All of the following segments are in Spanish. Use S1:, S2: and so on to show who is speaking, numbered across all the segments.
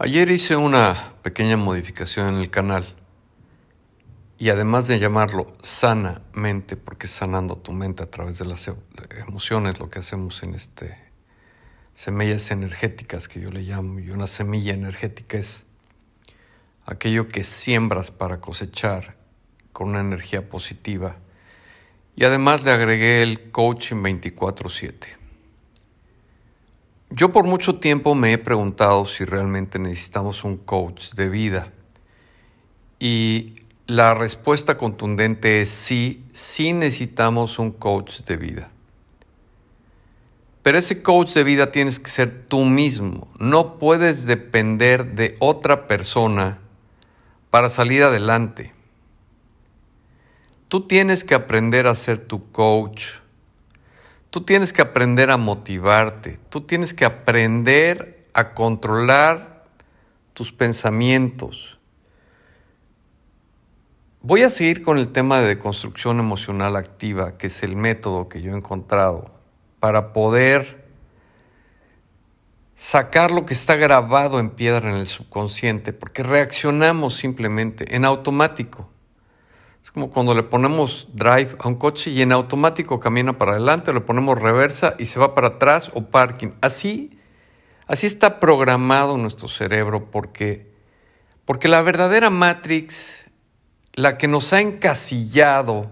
S1: Ayer hice una pequeña modificación en el canal y además de llamarlo sanamente, porque sanando tu mente a través de las emociones, lo que hacemos en este semillas energéticas que yo le llamo, y una semilla energética es aquello que siembras para cosechar con una energía positiva. Y además le agregué el coaching 24/7. Yo por mucho tiempo me he preguntado si realmente necesitamos un coach de vida. Y la respuesta contundente es sí, sí necesitamos un coach de vida. Pero ese coach de vida tienes que ser tú mismo. No puedes depender de otra persona para salir adelante. Tú tienes que aprender a ser tu coach Tú tienes que aprender a motivarte, tú tienes que aprender a controlar tus pensamientos. Voy a seguir con el tema de construcción emocional activa, que es el método que yo he encontrado para poder sacar lo que está grabado en piedra en el subconsciente, porque reaccionamos simplemente en automático. Es como cuando le ponemos drive a un coche y en automático camina para adelante, le ponemos reversa y se va para atrás o parking. Así, así está programado nuestro cerebro porque, porque la verdadera Matrix, la que nos ha encasillado,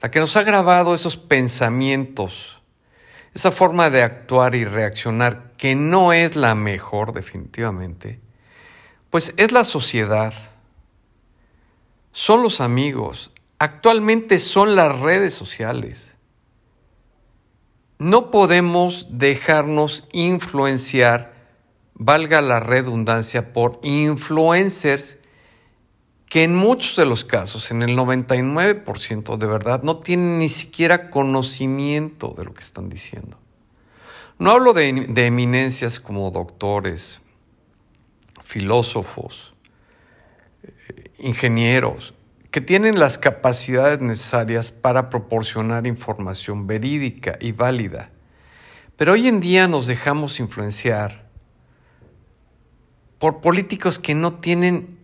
S1: la que nos ha grabado esos pensamientos, esa forma de actuar y reaccionar que no es la mejor definitivamente, pues es la sociedad son los amigos, actualmente son las redes sociales. No podemos dejarnos influenciar, valga la redundancia, por influencers que en muchos de los casos, en el 99% de verdad, no tienen ni siquiera conocimiento de lo que están diciendo. No hablo de, de eminencias como doctores, filósofos, ingenieros que tienen las capacidades necesarias para proporcionar información verídica y válida. Pero hoy en día nos dejamos influenciar por políticos que no tienen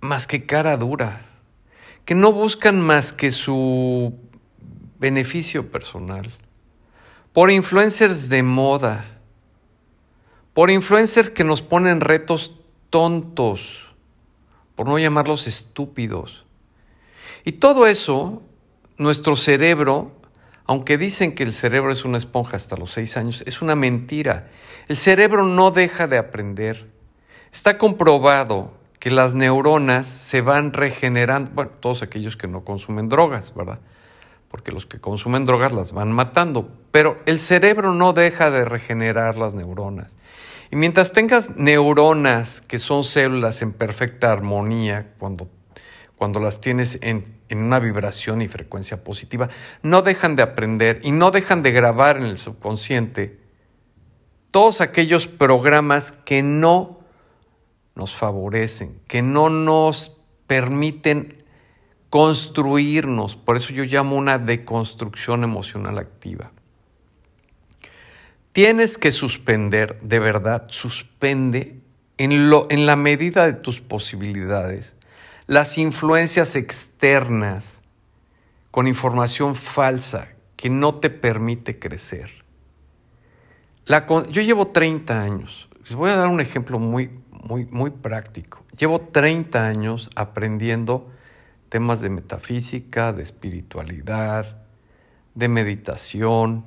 S1: más que cara dura, que no buscan más que su beneficio personal, por influencers de moda, por influencers que nos ponen retos tontos, por no llamarlos estúpidos. Y todo eso, nuestro cerebro, aunque dicen que el cerebro es una esponja hasta los seis años, es una mentira. El cerebro no deja de aprender. Está comprobado que las neuronas se van regenerando, bueno, todos aquellos que no consumen drogas, ¿verdad? Porque los que consumen drogas las van matando, pero el cerebro no deja de regenerar las neuronas. Y mientras tengas neuronas, que son células en perfecta armonía, cuando, cuando las tienes en, en una vibración y frecuencia positiva, no dejan de aprender y no dejan de grabar en el subconsciente todos aquellos programas que no nos favorecen, que no nos permiten construirnos. Por eso yo llamo una deconstrucción emocional activa. Tienes que suspender, de verdad, suspende en, lo, en la medida de tus posibilidades las influencias externas con información falsa que no te permite crecer. Yo llevo 30 años, les voy a dar un ejemplo muy, muy, muy práctico. Llevo 30 años aprendiendo temas de metafísica, de espiritualidad, de meditación,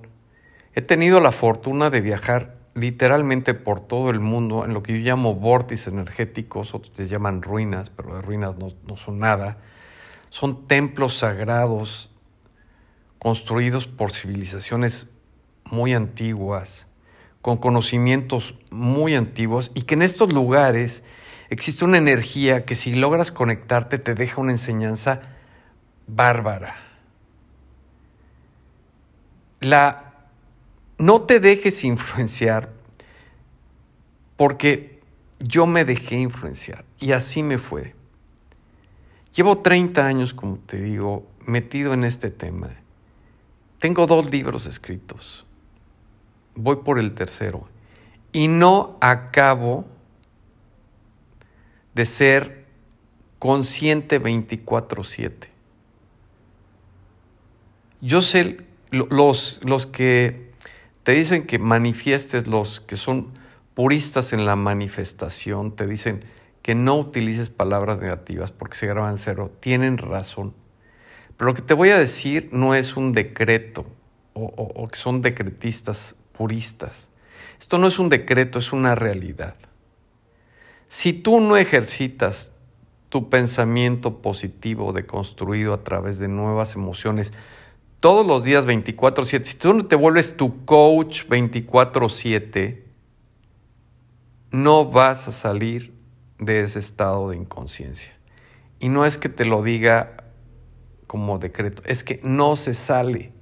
S1: He tenido la fortuna de viajar literalmente por todo el mundo en lo que yo llamo vórtices energéticos, otros te llaman ruinas, pero las ruinas no, son nada. Son templos sagrados construidos por civilizaciones muy antiguas, con conocimientos muy antiguos, y que en estos lugares existe una energía que si logras conectarte te deja una enseñanza bárbara. La no te dejes influenciar porque yo me dejé influenciar y así me fue. Llevo 30 años, como te digo, metido en este tema. Tengo dos libros escritos. Voy por el tercero. Y no acabo de ser consciente 24/7. Yo sé, los, los que te dicen que manifiestes, los que son puristas en la manifestación, te dicen que no utilices palabras negativas porque se graban cero, tienen razón. Pero lo que te voy a decir no es un decreto o, o que son decretistas puristas. Esto no es un decreto, es una realidad. Si tú no ejercitas tu pensamiento positivo deconstruido a través de nuevas emociones todos los días 24/7, si tú no te vuelves tu coach 24/7, no vas a salir de ese estado de inconsciencia. Y no es que te lo diga como decreto, es que no se sale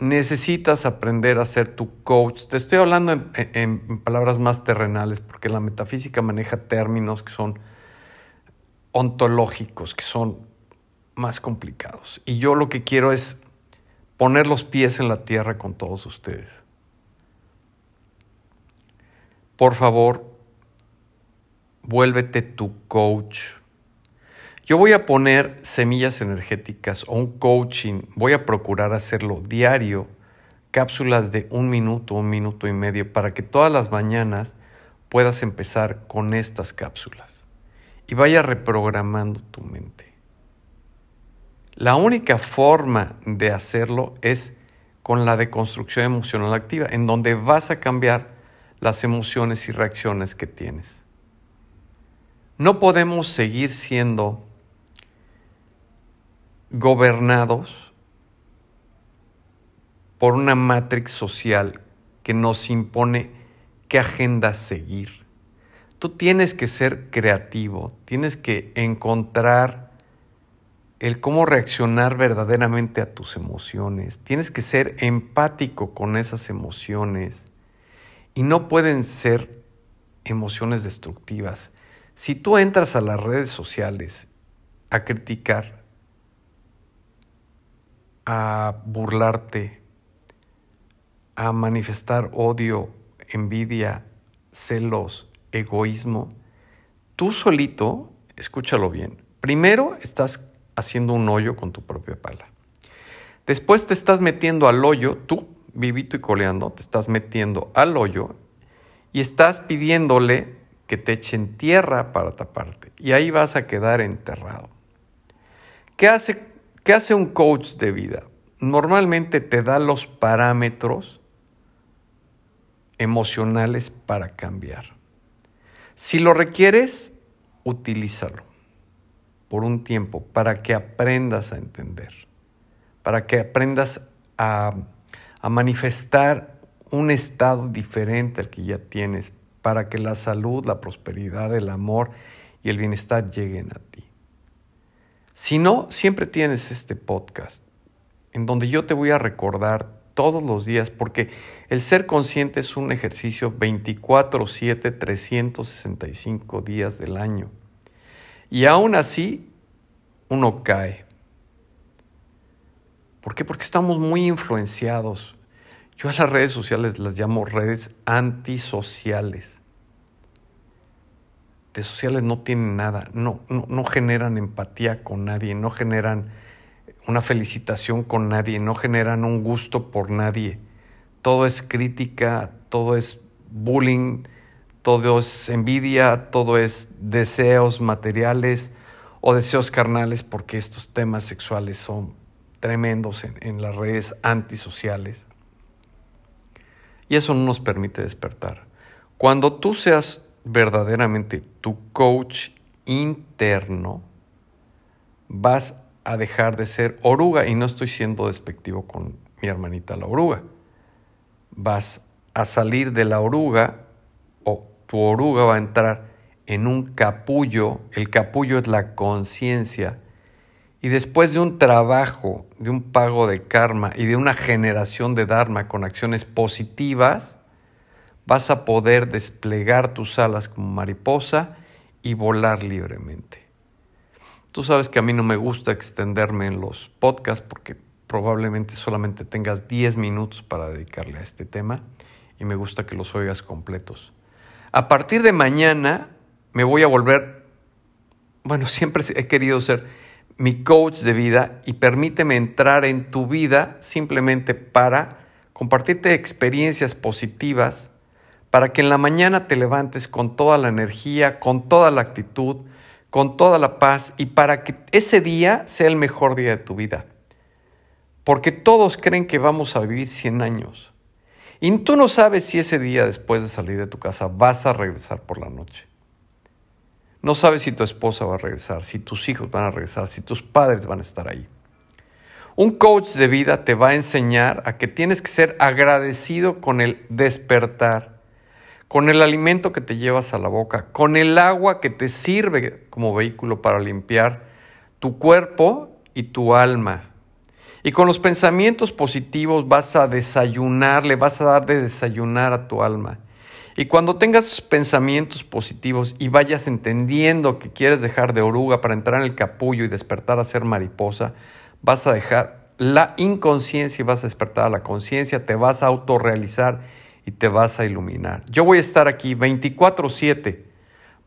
S1: necesitas aprender a ser tu coach. Te estoy hablando en, palabras más terrenales, porque la metafísica maneja términos que son ontológicos, que son más complicados. Y yo lo que quiero es poner los pies en la tierra con todos ustedes. Por favor, vuélvete tu coach yo voy a poner semillas energéticas o un coaching, voy a procurar hacerlo diario, cápsulas de un minuto, un minuto y medio, para que todas las mañanas puedas empezar con estas cápsulas y vaya reprogramando tu mente. La única forma de hacerlo es con la deconstrucción emocional activa, en donde vas a cambiar las emociones y reacciones que tienes. No podemos seguir siendo gobernados por una matrix social que nos impone qué agenda seguir. Tú tienes que ser creativo, tienes que encontrar el cómo reaccionar verdaderamente a tus emociones, tienes que ser empático con esas emociones y no pueden ser emociones destructivas. Si tú entras a las redes sociales a criticar, a burlarte, a manifestar odio, envidia, celos, egoísmo, tú solito, escúchalo bien, primero estás haciendo un hoyo con tu propia pala. Después te estás metiendo al hoyo, tú, vivito y coleando, te estás metiendo al hoyo y estás pidiéndole que te echen tierra para taparte. Y ahí vas a quedar enterrado. ¿Qué hace ¿Qué hace un coach de vida? Normalmente te da los parámetros emocionales para cambiar. Si lo requieres, utilízalo por un tiempo para que aprendas a entender, para que aprendas a, manifestar un estado diferente al que ya tienes, para que la salud, la prosperidad, el amor y el bienestar lleguen a ti. Si no, siempre tienes este podcast en donde yo te voy a recordar todos los días, porque el ser consciente es un ejercicio 24, 7, 365 días del año. Y aún así, uno cae. ¿Por qué? Porque estamos muy influenciados. Yo a las redes sociales las llamo redes antisociales sociales no tienen nada, no, no, generan empatía con nadie, no generan una felicitación con nadie, no generan un gusto por nadie. Todo es crítica, todo es bullying, todo es envidia, todo es deseos materiales o deseos carnales, porque estos temas sexuales son tremendos en, en las redes antisociales. Y eso no nos permite despertar. Cuando tú seas verdaderamente tu coach interno, vas a dejar de ser oruga. Y no estoy siendo despectivo con mi hermanita la oruga. Vas a salir de la oruga tu oruga va a entrar en un capullo. El capullo es la conciencia. Y después de un trabajo, de un pago de karma y de una generación de dharma con acciones positivas, vas a poder desplegar tus alas como mariposa y volar libremente. Tú sabes que a mí no me gusta extenderme en los podcasts porque probablemente solamente tengas 10 minutos para dedicarle a este tema y me gusta que los oigas completos. A partir de mañana me voy a volver, bueno, siempre he querido ser mi coach de vida y permíteme entrar en tu vida simplemente para compartirte experiencias positivas para que en la mañana te levantes con toda la energía, con toda la actitud, con toda la paz y para que ese día sea el mejor día de tu vida. Porque todos creen que vamos a vivir 100 años. Y tú no sabes si ese día después de salir de tu casa vas a regresar por la noche. No sabes si tu esposa va a regresar, si tus hijos van a regresar, si tus padres van a estar ahí. Un coach de vida te va a enseñar a que tienes que ser agradecido con el despertar, con el alimento que te llevas a la boca, con el agua que te sirve como vehículo para limpiar tu cuerpo y tu alma. Y con los pensamientos positivos vas a desayunar, le vas a dar de desayunar a tu alma. Y cuando tengas pensamientos positivos y vayas entendiendo que quieres dejar de oruga para entrar en el capullo y despertar a ser mariposa, vas a dejar la inconsciencia y vas a despertar a la conciencia, te vas a autorrealizar y te vas a iluminar. Yo voy a estar aquí 24/7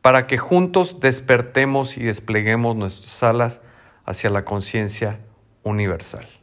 S1: para que juntos despertemos y despleguemos nuestras alas hacia la conciencia universal.